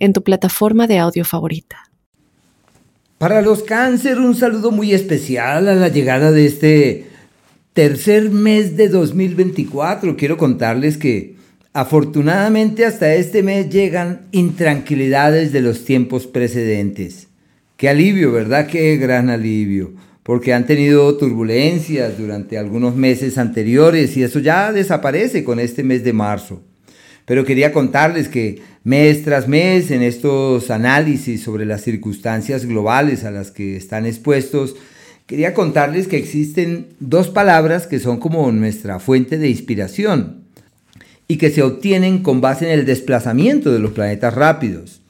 en tu plataforma de audio favorita. Para los cáncer, un saludo muy especial a la llegada de este tercer mes de 2024. Quiero contarles que afortunadamente hasta este mes llegan intranquilidades de los tiempos precedentes. Qué alivio, ¿verdad? Qué gran alivio. Porque han tenido turbulencias durante algunos meses anteriores y eso ya desaparece con este mes de marzo. Pero quería contarles que mes tras mes en estos análisis sobre las circunstancias globales a las que están expuestos, quería contarles que existen dos palabras que son como nuestra fuente de inspiración y que se obtienen con base en el desplazamiento de los planetas rápidos.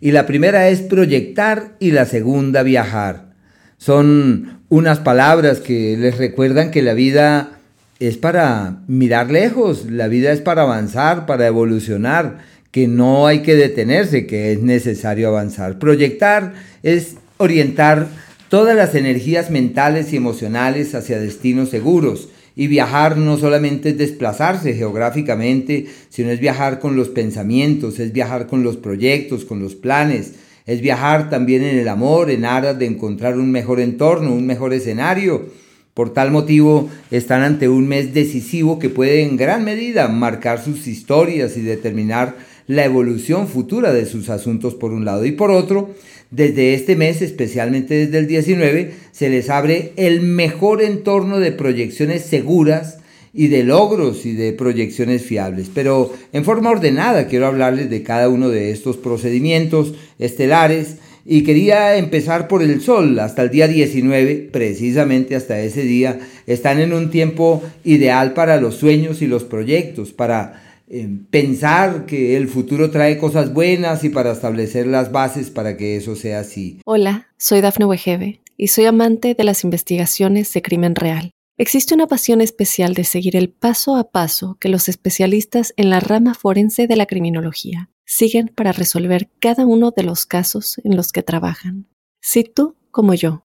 Y la primera es proyectar y la segunda viajar. Son unas palabras que les recuerdan que la vida es para mirar lejos, la vida es para avanzar, para evolucionar, que no hay que detenerse, que es necesario avanzar. Proyectar es orientar todas las energías mentales y emocionales hacia destinos seguros. Y viajar no solamente es desplazarse geográficamente, sino es viajar con los pensamientos, es viajar con los proyectos, con los planes, es viajar también en el amor, en aras de encontrar un mejor entorno, un mejor escenario por tal motivo, están ante un mes decisivo que puede en gran medida marcar sus historias y determinar la evolución futura de sus asuntos por un lado y por otro, desde este mes, especialmente desde el 19, se les abre el mejor entorno de proyecciones seguras y de logros y de proyecciones fiables. Pero en forma ordenada quiero hablarles de cada uno de estos procedimientos estelares y quería empezar por el sol hasta el día 19, precisamente hasta ese día. Están en un tiempo ideal para los sueños y los proyectos, para pensar que el futuro trae cosas buenas y para establecer las bases para que eso sea así. Hola, soy Dafne Wegebe y soy amante de las investigaciones de crimen real. Existe una pasión especial de seguir el paso a paso que los especialistas en la rama forense de la criminología siguen para resolver cada uno de los casos en los que trabajan. Si tú, como yo,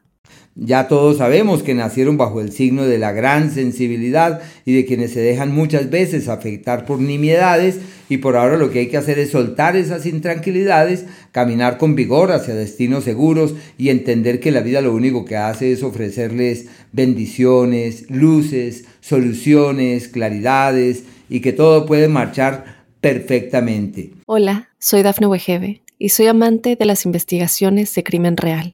Ya todos sabemos que nacieron bajo el signo de la gran sensibilidad y de quienes se dejan muchas veces afectar por nimiedades y por ahora lo que hay que hacer es soltar esas intranquilidades, caminar con vigor hacia destinos seguros y entender que la vida lo único que hace es ofrecerles bendiciones, luces, soluciones, claridades y que todo puede marchar perfectamente. Hola, soy Dafne Wegebe y soy amante de las investigaciones de crimen real.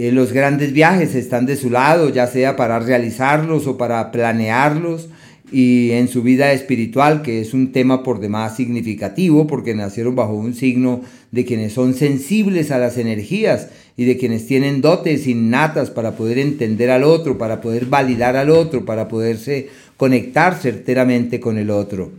Eh, los grandes viajes están de su lado, ya sea para realizarlos o para planearlos, y en su vida espiritual, que es un tema por demás significativo, porque nacieron bajo un signo de quienes son sensibles a las energías y de quienes tienen dotes innatas para poder entender al otro, para poder validar al otro, para poderse conectar certeramente con el otro.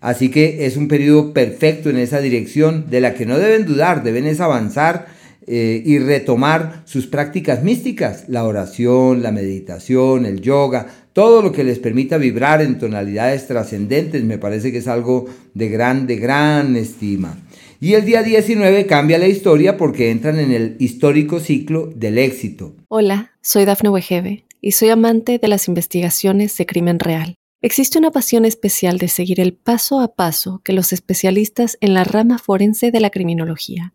Así que es un periodo perfecto en esa dirección de la que no deben dudar, deben es avanzar eh, y retomar sus prácticas místicas, la oración, la meditación, el yoga, todo lo que les permita vibrar en tonalidades trascendentes, me parece que es algo de gran, de gran estima. Y el día 19 cambia la historia porque entran en el histórico ciclo del éxito. Hola, soy Dafne Wegebe y soy amante de las investigaciones de crimen real. Existe una pasión especial de seguir el paso a paso que los especialistas en la rama forense de la criminología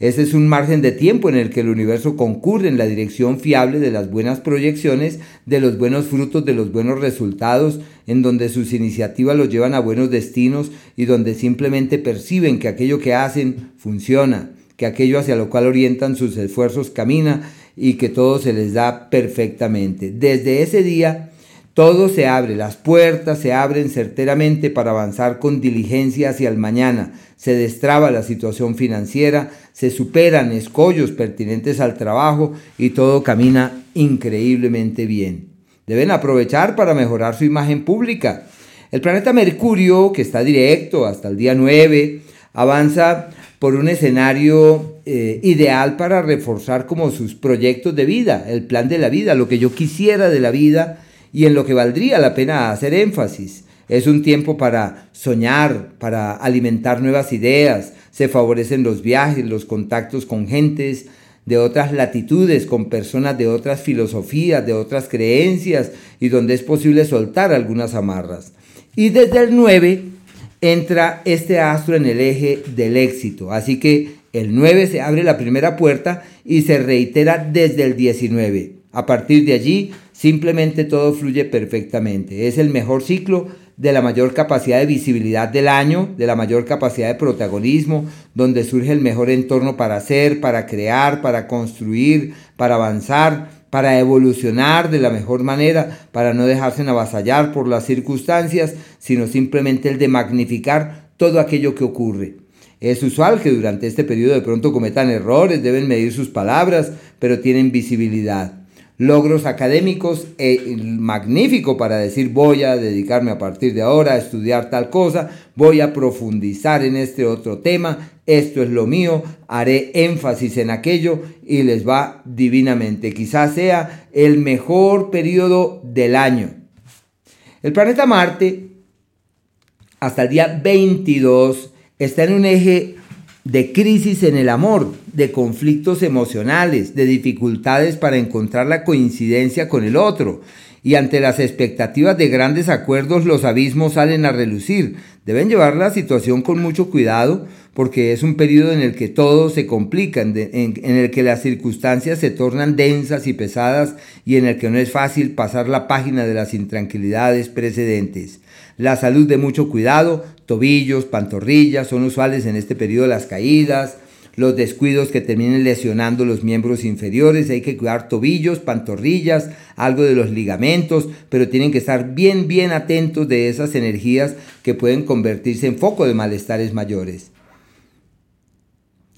Ese es un margen de tiempo en el que el universo concurre en la dirección fiable de las buenas proyecciones, de los buenos frutos, de los buenos resultados, en donde sus iniciativas los llevan a buenos destinos y donde simplemente perciben que aquello que hacen funciona que aquello hacia lo cual orientan sus esfuerzos camina y que todo se les da perfectamente. Desde ese día todo se abre, las puertas se abren certeramente para avanzar con diligencia hacia el mañana. Se destraba la situación financiera, se superan escollos pertinentes al trabajo y todo camina increíblemente bien. Deben aprovechar para mejorar su imagen pública. El planeta Mercurio, que está directo hasta el día 9, avanza por un escenario eh, ideal para reforzar como sus proyectos de vida, el plan de la vida, lo que yo quisiera de la vida y en lo que valdría la pena hacer énfasis. Es un tiempo para soñar, para alimentar nuevas ideas, se favorecen los viajes, los contactos con gentes de otras latitudes, con personas de otras filosofías, de otras creencias y donde es posible soltar algunas amarras. Y desde el 9 entra este astro en el eje del éxito. Así que el 9 se abre la primera puerta y se reitera desde el 19. A partir de allí, simplemente todo fluye perfectamente. Es el mejor ciclo de la mayor capacidad de visibilidad del año, de la mayor capacidad de protagonismo, donde surge el mejor entorno para hacer, para crear, para construir, para avanzar, para evolucionar de la mejor manera, para no dejarse avasallar por las circunstancias, sino simplemente el de magnificar todo aquello que ocurre. Es usual que durante este periodo de pronto cometan errores, deben medir sus palabras, pero tienen visibilidad logros académicos eh, magnífico para decir voy a dedicarme a partir de ahora a estudiar tal cosa, voy a profundizar en este otro tema, esto es lo mío, haré énfasis en aquello y les va divinamente. Quizás sea el mejor periodo del año. El planeta Marte hasta el día 22 está en un eje de crisis en el amor, de conflictos emocionales, de dificultades para encontrar la coincidencia con el otro. Y ante las expectativas de grandes acuerdos los abismos salen a relucir. Deben llevar la situación con mucho cuidado porque es un periodo en el que todo se complica, en, en, el que las circunstancias se tornan densas y pesadas y en el que no es fácil pasar la página de las intranquilidades precedentes. La salud de mucho cuidado, tobillos, pantorrillas, son usuales en este periodo las caídas, los descuidos que terminen lesionando los miembros inferiores, hay que cuidar tobillos, pantorrillas, algo de los ligamentos, pero tienen que estar bien, bien atentos de esas energías que pueden convertirse en foco de malestares mayores.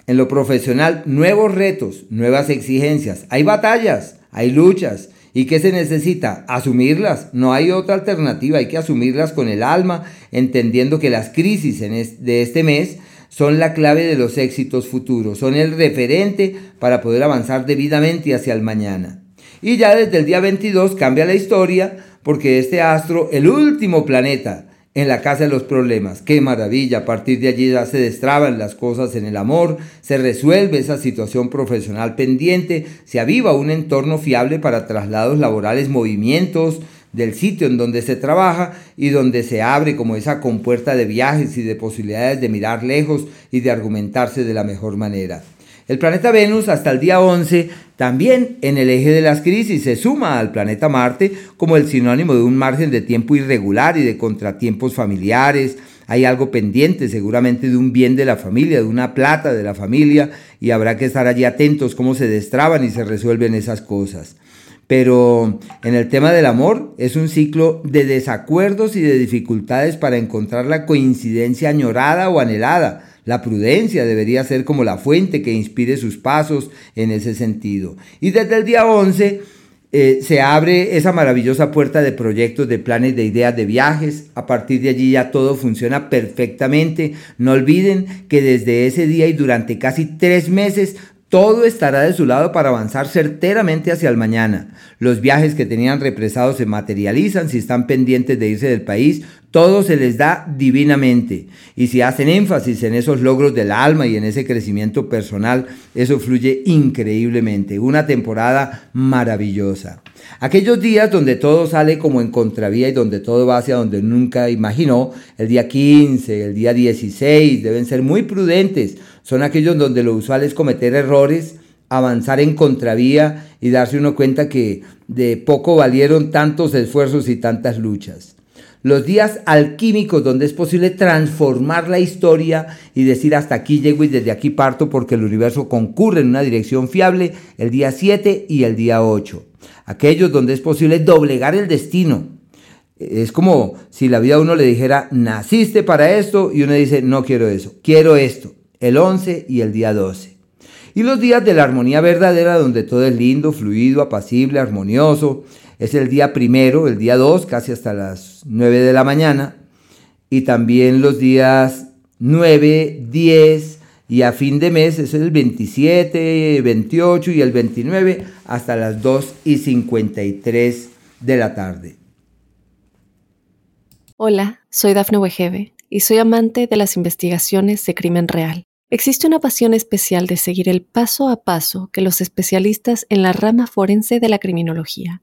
En lo profesional, nuevos retos, nuevas exigencias, hay batallas, hay luchas, ¿Y qué se necesita? Asumirlas. No hay otra alternativa. Hay que asumirlas con el alma, entendiendo que las crisis de este mes son la clave de los éxitos futuros, son el referente para poder avanzar debidamente hacia el mañana. Y ya desde el día 22 cambia la historia porque este astro, el último planeta, en la casa de los problemas. Qué maravilla, a partir de allí ya se destraban las cosas en el amor, se resuelve esa situación profesional pendiente, se aviva un entorno fiable para traslados laborales, movimientos del sitio en donde se trabaja y donde se abre como esa compuerta de viajes y de posibilidades de mirar lejos y de argumentarse de la mejor manera. El planeta Venus hasta el día 11 también en el eje de las crisis se suma al planeta Marte como el sinónimo de un margen de tiempo irregular y de contratiempos familiares. Hay algo pendiente seguramente de un bien de la familia, de una plata de la familia y habrá que estar allí atentos cómo se destraban y se resuelven esas cosas. Pero en el tema del amor es un ciclo de desacuerdos y de dificultades para encontrar la coincidencia añorada o anhelada la prudencia debería ser como la fuente que inspire sus pasos en ese sentido. Y desde el día 11 eh, se abre esa maravillosa puerta de proyectos, de planes, de ideas, de viajes. A partir de allí ya todo funciona perfectamente. No olviden que desde ese día y durante casi tres meses todo estará de su lado para avanzar certeramente hacia el mañana. Los viajes que tenían represados se materializan si están pendientes de irse del país. Todo se les da divinamente. Y si hacen énfasis en esos logros del alma y en ese crecimiento personal, eso fluye increíblemente. Una temporada maravillosa. Aquellos días donde todo sale como en contravía y donde todo va hacia donde nunca imaginó, el día 15, el día 16, deben ser muy prudentes. Son aquellos donde lo usual es cometer errores, avanzar en contravía y darse uno cuenta que de poco valieron tantos esfuerzos y tantas luchas. Los días alquímicos donde es posible transformar la historia y decir hasta aquí llego y desde aquí parto porque el universo concurre en una dirección fiable el día 7 y el día 8 aquellos donde es posible doblegar el destino. Es como si la vida a uno le dijera, naciste para esto, y uno dice, no quiero eso, quiero esto, el 11 y el día 12. Y los días de la armonía verdadera, donde todo es lindo, fluido, apacible, armonioso, es el día primero, el día 2, casi hasta las 9 de la mañana, y también los días 9, 10, y a fin de mes es el 27, 28 y el 29 hasta las 2 y 53 de la tarde. Hola, soy Dafne Wegebe y soy amante de las investigaciones de crimen real. Existe una pasión especial de seguir el paso a paso que los especialistas en la rama forense de la criminología